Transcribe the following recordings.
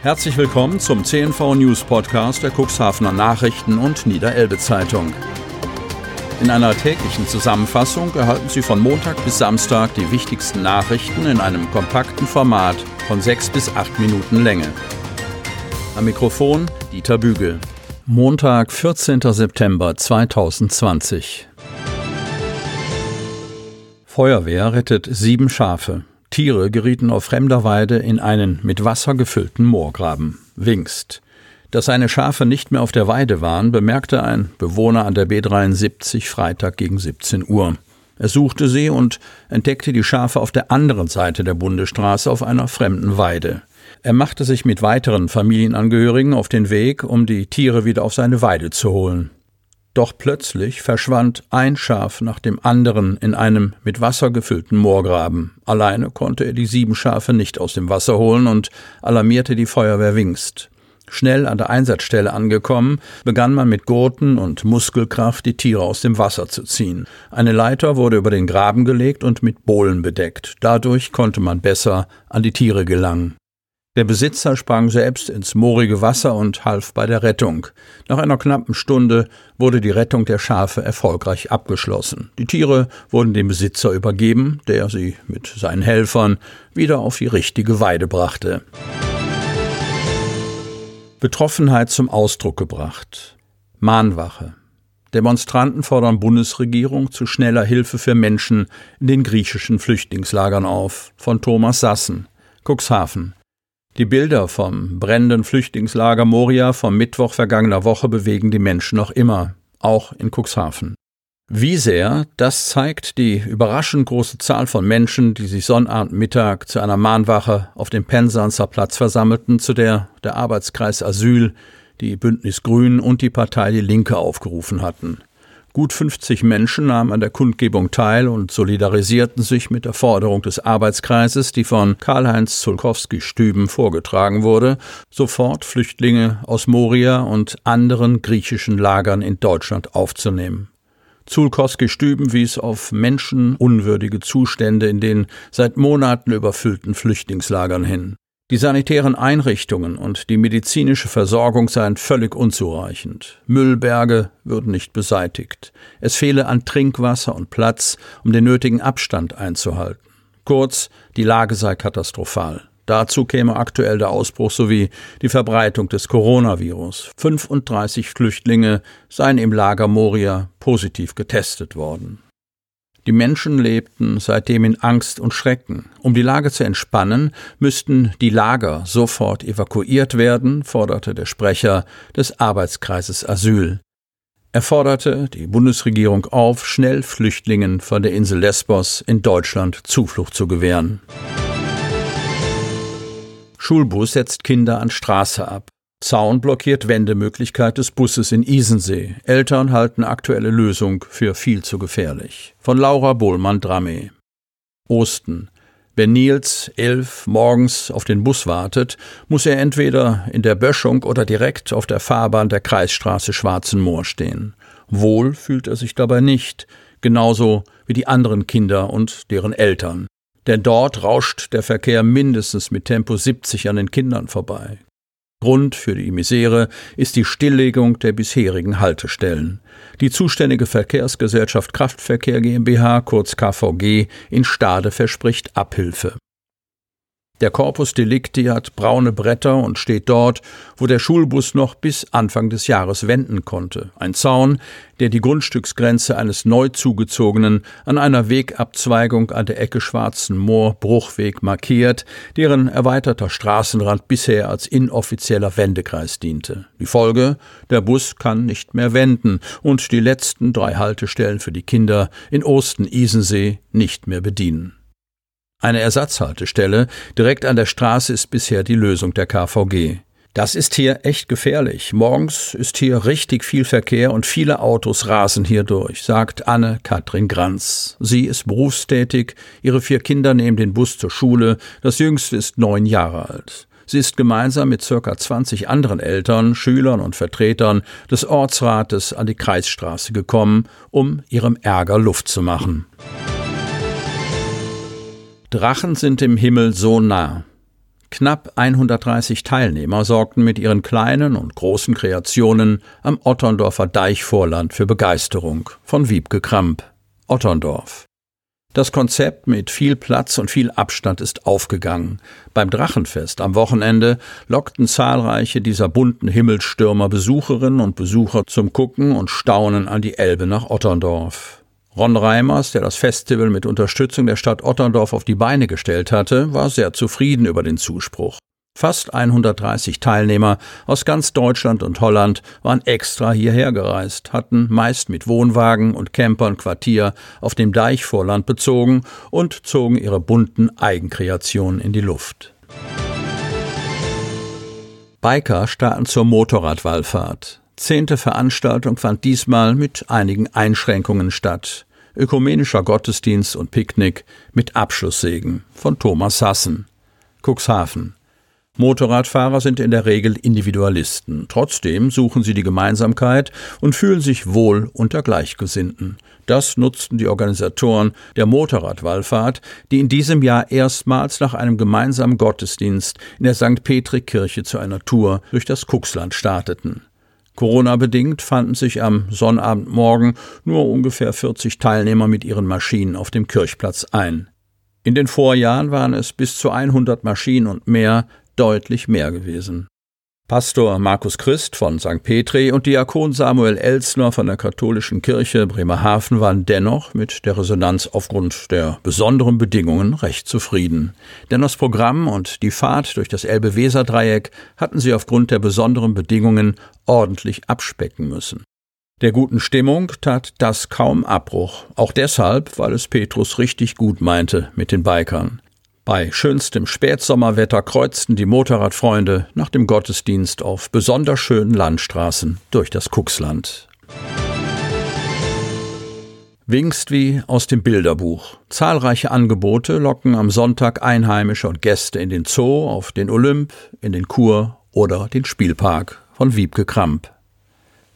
Herzlich willkommen zum CNV News Podcast der Cuxhavener Nachrichten und Niederelbe Zeitung. In einer täglichen Zusammenfassung erhalten Sie von Montag bis Samstag die wichtigsten Nachrichten in einem kompakten Format von sechs bis acht Minuten Länge. Am Mikrofon Dieter Bügel. Montag, 14. September 2020. Feuerwehr rettet sieben Schafe. Tiere gerieten auf fremder Weide in einen mit Wasser gefüllten Moorgraben. Wingst. Dass seine Schafe nicht mehr auf der Weide waren, bemerkte ein Bewohner an der B73 Freitag gegen 17 Uhr. Er suchte sie und entdeckte die Schafe auf der anderen Seite der Bundesstraße auf einer fremden Weide. Er machte sich mit weiteren Familienangehörigen auf den Weg, um die Tiere wieder auf seine Weide zu holen. Doch plötzlich verschwand ein Schaf nach dem anderen in einem mit Wasser gefüllten Moorgraben. Alleine konnte er die sieben Schafe nicht aus dem Wasser holen und alarmierte die Feuerwehr Wingst. Schnell an der Einsatzstelle angekommen, begann man mit Gurten und Muskelkraft die Tiere aus dem Wasser zu ziehen. Eine Leiter wurde über den Graben gelegt und mit Bohlen bedeckt. Dadurch konnte man besser an die Tiere gelangen. Der Besitzer sprang selbst ins moorige Wasser und half bei der Rettung. Nach einer knappen Stunde wurde die Rettung der Schafe erfolgreich abgeschlossen. Die Tiere wurden dem Besitzer übergeben, der sie mit seinen Helfern wieder auf die richtige Weide brachte. Betroffenheit zum Ausdruck gebracht. Mahnwache. Demonstranten fordern Bundesregierung zu schneller Hilfe für Menschen in den griechischen Flüchtlingslagern auf. Von Thomas Sassen. Cuxhaven. Die Bilder vom brennenden Flüchtlingslager Moria vom Mittwoch vergangener Woche bewegen die Menschen noch immer, auch in Cuxhaven. Wie sehr, das zeigt die überraschend große Zahl von Menschen, die sich Sonnabendmittag zu einer Mahnwache auf dem Pensanzer Platz versammelten, zu der der Arbeitskreis Asyl, die Bündnis Grün und die Partei Die Linke aufgerufen hatten. Gut 50 Menschen nahmen an der Kundgebung teil und solidarisierten sich mit der Forderung des Arbeitskreises, die von Karl-Heinz Zulkowski-Stüben vorgetragen wurde, sofort Flüchtlinge aus Moria und anderen griechischen Lagern in Deutschland aufzunehmen. Zulkowski-Stüben wies auf menschenunwürdige Zustände in den seit Monaten überfüllten Flüchtlingslagern hin. Die sanitären Einrichtungen und die medizinische Versorgung seien völlig unzureichend. Müllberge würden nicht beseitigt. Es fehle an Trinkwasser und Platz, um den nötigen Abstand einzuhalten. Kurz, die Lage sei katastrophal. Dazu käme aktuell der Ausbruch sowie die Verbreitung des Coronavirus. 35 Flüchtlinge seien im Lager Moria positiv getestet worden. Die Menschen lebten seitdem in Angst und Schrecken. Um die Lage zu entspannen, müssten die Lager sofort evakuiert werden, forderte der Sprecher des Arbeitskreises Asyl. Er forderte die Bundesregierung auf, schnell Flüchtlingen von der Insel Lesbos in Deutschland Zuflucht zu gewähren. Schulbus setzt Kinder an Straße ab. Zaun blockiert Wendemöglichkeit des Busses in Isensee. Eltern halten aktuelle Lösung für viel zu gefährlich. Von Laura Bohlmann-Dramme. Osten. Wenn Nils elf morgens auf den Bus wartet, muss er entweder in der Böschung oder direkt auf der Fahrbahn der Kreisstraße Schwarzen Moor stehen. Wohl fühlt er sich dabei nicht, genauso wie die anderen Kinder und deren Eltern. Denn dort rauscht der Verkehr mindestens mit Tempo 70 an den Kindern vorbei. Grund für die Misere ist die Stilllegung der bisherigen Haltestellen. Die zuständige Verkehrsgesellschaft Kraftverkehr GmbH, kurz KVG, in Stade verspricht Abhilfe. Der Corpus Delicti hat braune Bretter und steht dort, wo der Schulbus noch bis Anfang des Jahres wenden konnte. Ein Zaun, der die Grundstücksgrenze eines neu zugezogenen an einer Wegabzweigung an der Ecke Schwarzen Moor Bruchweg markiert, deren erweiterter Straßenrand bisher als inoffizieller Wendekreis diente. Die Folge? Der Bus kann nicht mehr wenden und die letzten drei Haltestellen für die Kinder in Osten-Isensee nicht mehr bedienen. Eine Ersatzhaltestelle direkt an der Straße ist bisher die Lösung der KVG. Das ist hier echt gefährlich. Morgens ist hier richtig viel Verkehr und viele Autos rasen hier durch, sagt Anne-Katrin Granz. Sie ist berufstätig, ihre vier Kinder nehmen den Bus zur Schule, das jüngste ist neun Jahre alt. Sie ist gemeinsam mit circa 20 anderen Eltern, Schülern und Vertretern des Ortsrates an die Kreisstraße gekommen, um ihrem Ärger Luft zu machen. Drachen sind im Himmel so nah. Knapp 130 Teilnehmer sorgten mit ihren kleinen und großen Kreationen am Otterndorfer Deichvorland für Begeisterung von Wiebke Kramp. Otterndorf. Das Konzept mit viel Platz und viel Abstand ist aufgegangen. Beim Drachenfest am Wochenende lockten zahlreiche dieser bunten Himmelstürmer Besucherinnen und Besucher zum Gucken und Staunen an die Elbe nach Otterndorf. Ron Reimers, der das Festival mit Unterstützung der Stadt Otterndorf auf die Beine gestellt hatte, war sehr zufrieden über den Zuspruch. Fast 130 Teilnehmer aus ganz Deutschland und Holland waren extra hierher gereist, hatten meist mit Wohnwagen und Campern Quartier auf dem Deichvorland bezogen und zogen ihre bunten Eigenkreationen in die Luft. Biker starten zur Motorradwallfahrt. Zehnte Veranstaltung fand diesmal mit einigen Einschränkungen statt ökumenischer Gottesdienst und Picknick mit Abschlusssegen von Thomas Sassen. Cuxhaven. Motorradfahrer sind in der Regel Individualisten. Trotzdem suchen sie die Gemeinsamkeit und fühlen sich wohl unter Gleichgesinnten. Das nutzten die Organisatoren der Motorradwallfahrt, die in diesem Jahr erstmals nach einem gemeinsamen Gottesdienst in der St. Petri-Kirche zu einer Tour durch das Kuxland starteten. Corona-bedingt fanden sich am Sonnabendmorgen nur ungefähr 40 Teilnehmer mit ihren Maschinen auf dem Kirchplatz ein. In den Vorjahren waren es bis zu 100 Maschinen und mehr, deutlich mehr gewesen. Pastor Markus Christ von St. Petri und Diakon Samuel Elsner von der katholischen Kirche Bremerhaven waren dennoch mit der Resonanz aufgrund der besonderen Bedingungen recht zufrieden. Denn das Programm und die Fahrt durch das Elbe-Weser-Dreieck hatten sie aufgrund der besonderen Bedingungen ordentlich abspecken müssen. Der guten Stimmung tat das kaum Abbruch, auch deshalb, weil es Petrus richtig gut meinte mit den Bikern. Bei schönstem Spätsommerwetter kreuzten die Motorradfreunde nach dem Gottesdienst auf besonders schönen Landstraßen durch das Kuxland. Wingst wie aus dem Bilderbuch. Zahlreiche Angebote locken am Sonntag Einheimische und Gäste in den Zoo, auf den Olymp, in den Kur oder den Spielpark von Wiebke Kramp.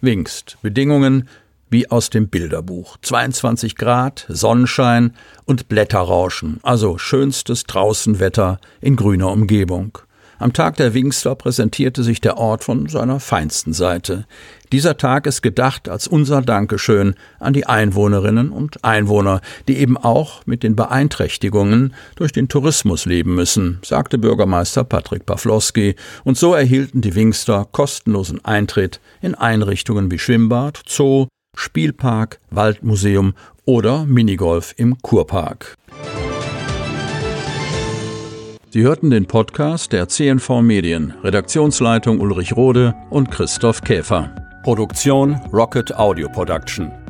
Wingst. Bedingungen wie aus dem Bilderbuch. 22 Grad, Sonnenschein und Blätterrauschen, also schönstes Draußenwetter in grüner Umgebung. Am Tag der Wingster präsentierte sich der Ort von seiner feinsten Seite. Dieser Tag ist gedacht als unser Dankeschön an die Einwohnerinnen und Einwohner, die eben auch mit den Beeinträchtigungen durch den Tourismus leben müssen, sagte Bürgermeister Patrick Pawlowski, und so erhielten die Wingster kostenlosen Eintritt in Einrichtungen wie Schwimmbad, Zoo, Spielpark, Waldmuseum oder Minigolf im Kurpark. Sie hörten den Podcast der CNV Medien, Redaktionsleitung Ulrich Rode und Christoph Käfer. Produktion Rocket Audio Production.